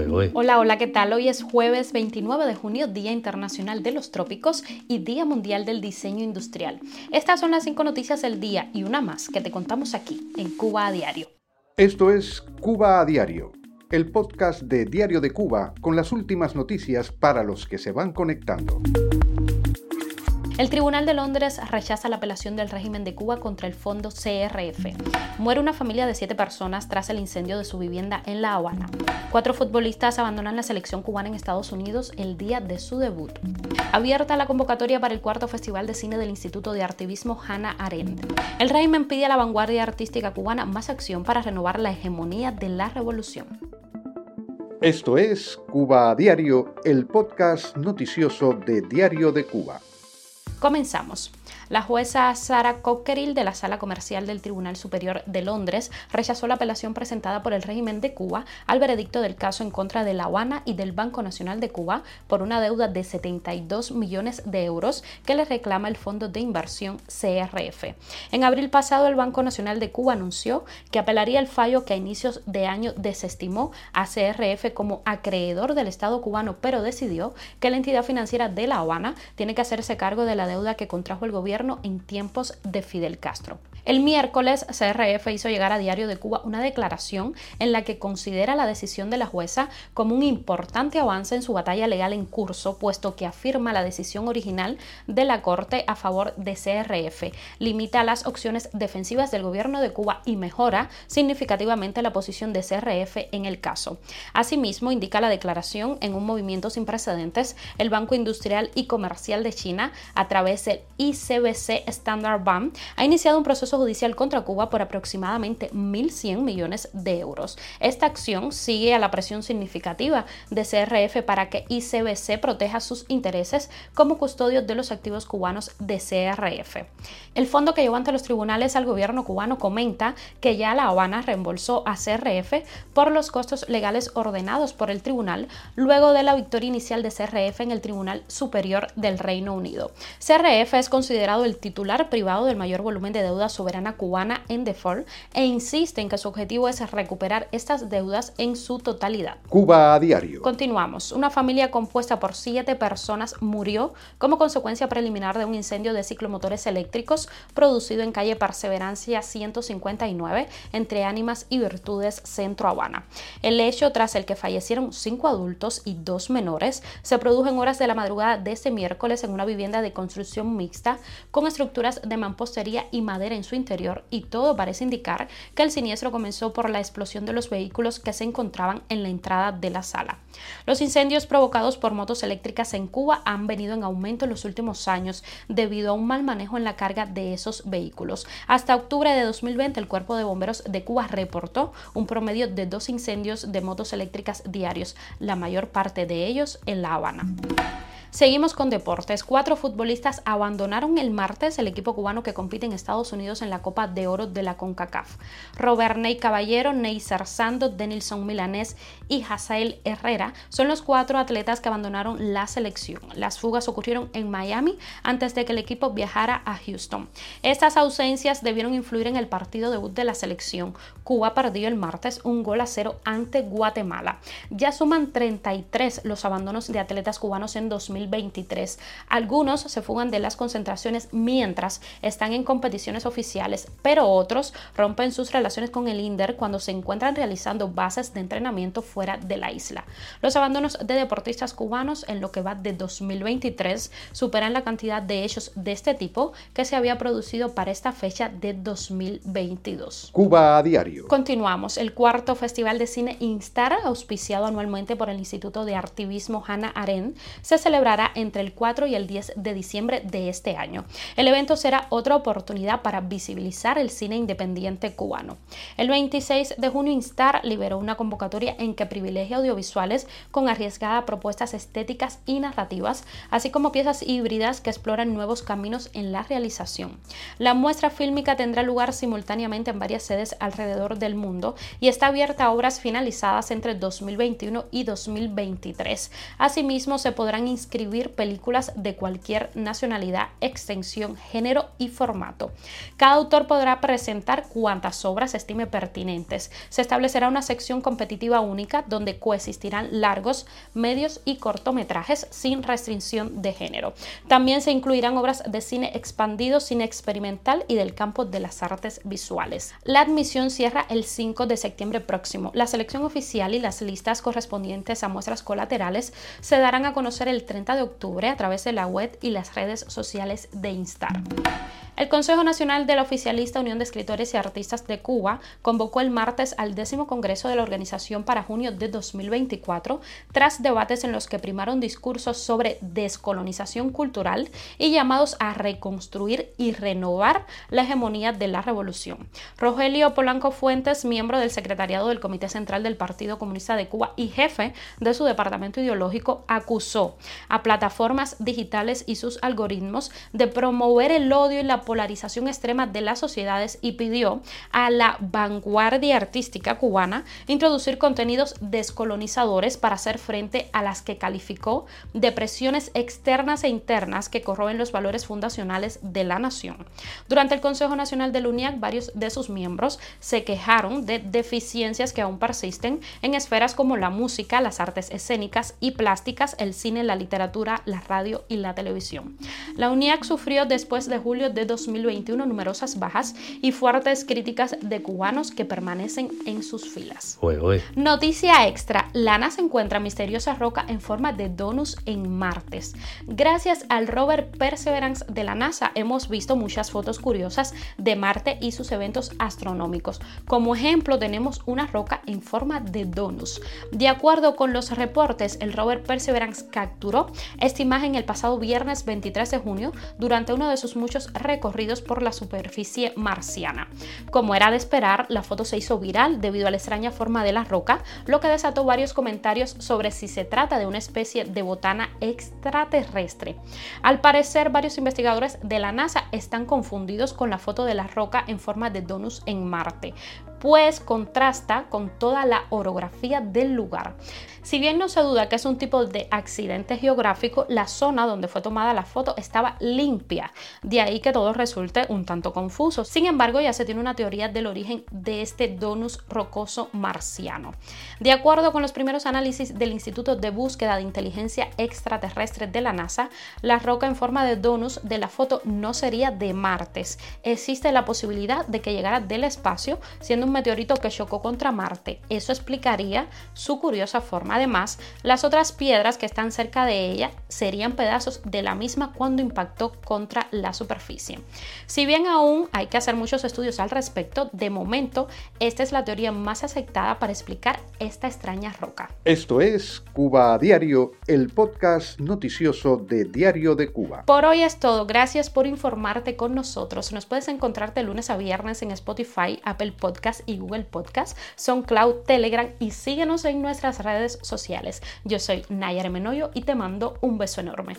¿eh? Hola, hola, ¿qué tal? Hoy es jueves 29 de junio, Día Internacional de los Trópicos y Día Mundial del Diseño Industrial. Estas son las cinco noticias del día y una más que te contamos aquí, en Cuba a Diario. Esto es Cuba a Diario, el podcast de Diario de Cuba con las últimas noticias para los que se van conectando. El Tribunal de Londres rechaza la apelación del régimen de Cuba contra el fondo CRF. Muere una familia de siete personas tras el incendio de su vivienda en La Habana. Cuatro futbolistas abandonan la selección cubana en Estados Unidos el día de su debut. Abierta la convocatoria para el cuarto Festival de Cine del Instituto de Artivismo Hannah Arendt. El régimen pide a la vanguardia artística cubana más acción para renovar la hegemonía de la revolución. Esto es Cuba a Diario, el podcast noticioso de Diario de Cuba. Comenzamos. La jueza Sarah Cockerill de la Sala Comercial del Tribunal Superior de Londres rechazó la apelación presentada por el régimen de Cuba al veredicto del caso en contra de La Habana y del Banco Nacional de Cuba por una deuda de 72 millones de euros que le reclama el Fondo de Inversión CRF. En abril pasado, el Banco Nacional de Cuba anunció que apelaría el fallo que a inicios de año desestimó a CRF como acreedor del Estado cubano, pero decidió que la entidad financiera de La Habana tiene que hacerse cargo de la deuda que contrajo el gobierno en tiempos de Fidel Castro. El miércoles, CRF hizo llegar a Diario de Cuba una declaración en la que considera la decisión de la jueza como un importante avance en su batalla legal en curso, puesto que afirma la decisión original de la Corte a favor de CRF, limita las opciones defensivas del gobierno de Cuba y mejora significativamente la posición de CRF en el caso. Asimismo, indica la declaración en un movimiento sin precedentes, el Banco Industrial y Comercial de China, a través del ICBC Standard Bank, ha iniciado un proceso judicial contra Cuba por aproximadamente 1.100 millones de euros. Esta acción sigue a la presión significativa de CRF para que ICBC proteja sus intereses como custodio de los activos cubanos de CRF. El fondo que llevó ante los tribunales al gobierno cubano comenta que ya La Habana reembolsó a CRF por los costos legales ordenados por el tribunal luego de la victoria inicial de CRF en el Tribunal Superior del Reino Unido. CRF es considerado el titular privado del mayor volumen de deudas soberana cubana en default e insiste en que su objetivo es recuperar estas deudas en su totalidad. Cuba a diario. Continuamos. Una familia compuesta por siete personas murió como consecuencia preliminar de un incendio de ciclomotores eléctricos producido en calle Perseverancia 159 entre Ánimas y Virtudes Centro Habana. El hecho tras el que fallecieron cinco adultos y dos menores se produjo en horas de la madrugada de este miércoles en una vivienda de construcción mixta con estructuras de mampostería y madera en su interior y todo parece indicar que el siniestro comenzó por la explosión de los vehículos que se encontraban en la entrada de la sala. Los incendios provocados por motos eléctricas en Cuba han venido en aumento en los últimos años debido a un mal manejo en la carga de esos vehículos. Hasta octubre de 2020 el Cuerpo de Bomberos de Cuba reportó un promedio de dos incendios de motos eléctricas diarios, la mayor parte de ellos en La Habana. Seguimos con deportes. Cuatro futbolistas abandonaron el martes el equipo cubano que compite en Estados Unidos en la Copa de Oro de la CONCACAF. Robert Ney Caballero, Ney Sando, Denilson Milanés y Hazael Herrera son los cuatro atletas que abandonaron la selección. Las fugas ocurrieron en Miami antes de que el equipo viajara a Houston. Estas ausencias debieron influir en el partido debut de la selección. Cuba perdió el martes un gol a cero ante Guatemala. Ya suman 33 los abandonos de atletas cubanos en 2000 2023. Algunos se fugan de las concentraciones mientras están en competiciones oficiales, pero otros rompen sus relaciones con el INDER cuando se encuentran realizando bases de entrenamiento fuera de la isla. Los abandonos de deportistas cubanos en lo que va de 2023 superan la cantidad de hechos de este tipo que se había producido para esta fecha de 2022. Cuba a diario. Continuamos. El cuarto Festival de Cine Instar, auspiciado anualmente por el Instituto de Artivismo Hannah Arendt, se celebra entre el 4 y el 10 de diciembre de este año. El evento será otra oportunidad para visibilizar el cine independiente cubano. El 26 de junio Instar liberó una convocatoria en que privilegia audiovisuales con arriesgadas propuestas estéticas y narrativas, así como piezas híbridas que exploran nuevos caminos en la realización. La muestra fílmica tendrá lugar simultáneamente en varias sedes alrededor del mundo y está abierta a obras finalizadas entre 2021 y 2023. Asimismo, se podrán inscribir películas de cualquier nacionalidad, extensión, género y formato. Cada autor podrá presentar cuantas obras estime pertinentes. Se establecerá una sección competitiva única donde coexistirán largos, medios y cortometrajes sin restricción de género. También se incluirán obras de cine expandido, cine experimental y del campo de las artes visuales. La admisión cierra el 5 de septiembre próximo. La selección oficial y las listas correspondientes a muestras colaterales se darán a conocer el 30 de octubre a través de la web y las redes sociales de Instar. El Consejo Nacional de la Oficialista Unión de Escritores y Artistas de Cuba convocó el martes al décimo Congreso de la organización para junio de 2024, tras debates en los que primaron discursos sobre descolonización cultural y llamados a reconstruir y renovar la hegemonía de la revolución. Rogelio Polanco Fuentes, miembro del secretariado del Comité Central del Partido Comunista de Cuba y jefe de su departamento ideológico, acusó a plataformas digitales y sus algoritmos de promover el odio y la polarización extrema de las sociedades y pidió a la vanguardia artística cubana introducir contenidos descolonizadores para hacer frente a las que calificó de presiones externas e internas que corroen los valores fundacionales de la nación. Durante el Consejo Nacional del UNIAC, varios de sus miembros se quejaron de deficiencias que aún persisten en esferas como la música, las artes escénicas y plásticas, el cine, la literatura, la radio y la televisión. La UNIAC sufrió después de julio de 2021 numerosas bajas y fuertes críticas de cubanos que permanecen en sus filas. Noticia extra, Lana se encuentra misteriosa roca en forma de donus en Martes. Gracias al rover Perseverance de la NASA hemos visto muchas fotos curiosas de Marte y sus eventos astronómicos. Como ejemplo tenemos una roca en forma de donus. De acuerdo con los reportes, el rover Perseverance capturó esta imagen el pasado viernes 23 de junio durante uno de sus muchos recorridos por la superficie marciana. Como era de esperar, la foto se hizo viral debido a la extraña forma de la roca, lo que desató varios comentarios sobre si se trata de una especie de botana extraterrestre. Al parecer, varios investigadores de la NASA están confundidos con la foto de la roca en forma de donus en Marte, pues contrasta con toda la orografía del lugar. Si bien no se duda que es un tipo de accidente geográfico, la zona donde fue tomada la foto estaba limpia, de ahí que todo resulte un tanto confuso. Sin embargo, ya se tiene una teoría del origen de este donus rocoso marciano. De acuerdo con los primeros análisis del Instituto de Búsqueda de Inteligencia Extraterrestre de la NASA, la roca en forma de donus de la foto no sería de Martes. Existe la posibilidad de que llegara del espacio, siendo un meteorito que chocó contra Marte. Eso explicaría su curiosa forma Además, las otras piedras que están cerca de ella serían pedazos de la misma cuando impactó contra la superficie. Si bien aún hay que hacer muchos estudios al respecto, de momento esta es la teoría más aceptada para explicar esta extraña roca. Esto es Cuba a Diario, el podcast noticioso de Diario de Cuba. Por hoy es todo. Gracias por informarte con nosotros. Nos puedes encontrar de lunes a viernes en Spotify, Apple Y Google Podcast, SoundCloud, Telegram y síguenos en nuestras redes sociales. Yo soy Nayar Menoyo y te mando un beso enorme.